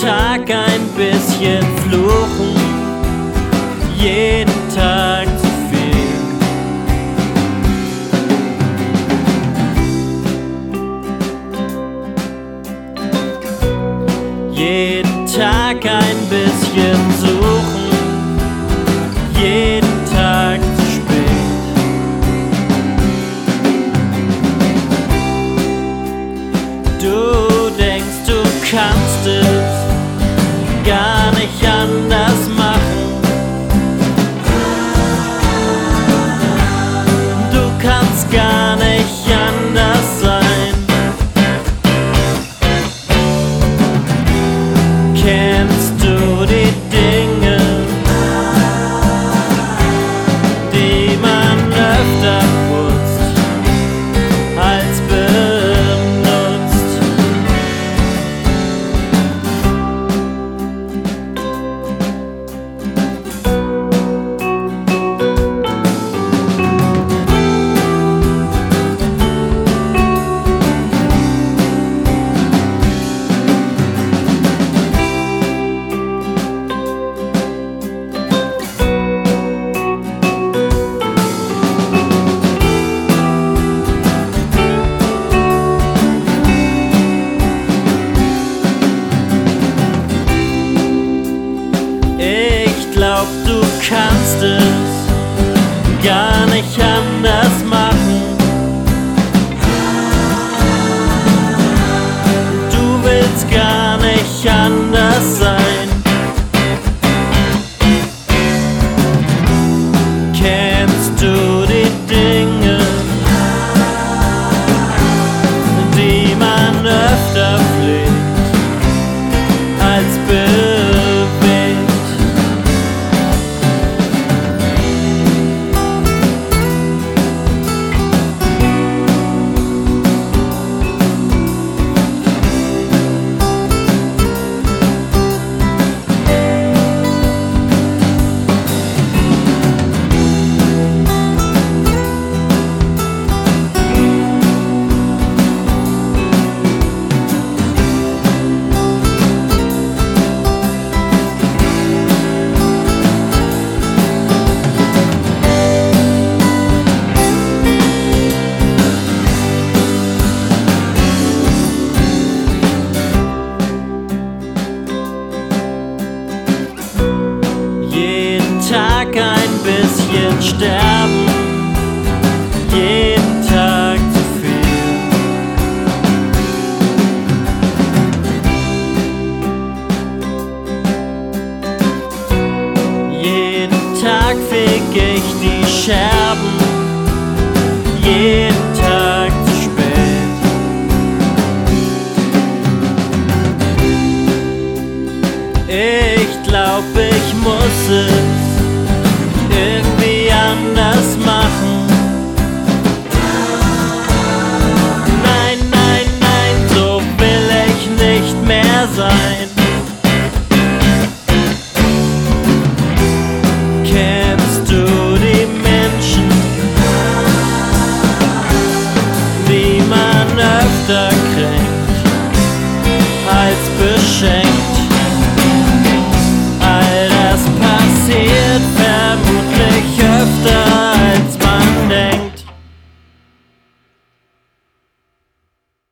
Tag ein bisschen fluchen, jeden Tag zu viel. Jeden Tag ein bisschen suchen, jeden glaub, du kannst es gar nicht anders sterben, jeden Tag zu viel. Jeden Tag feg ich die Scherben, jeden Tag zu spät. Ich glaub, ich muss es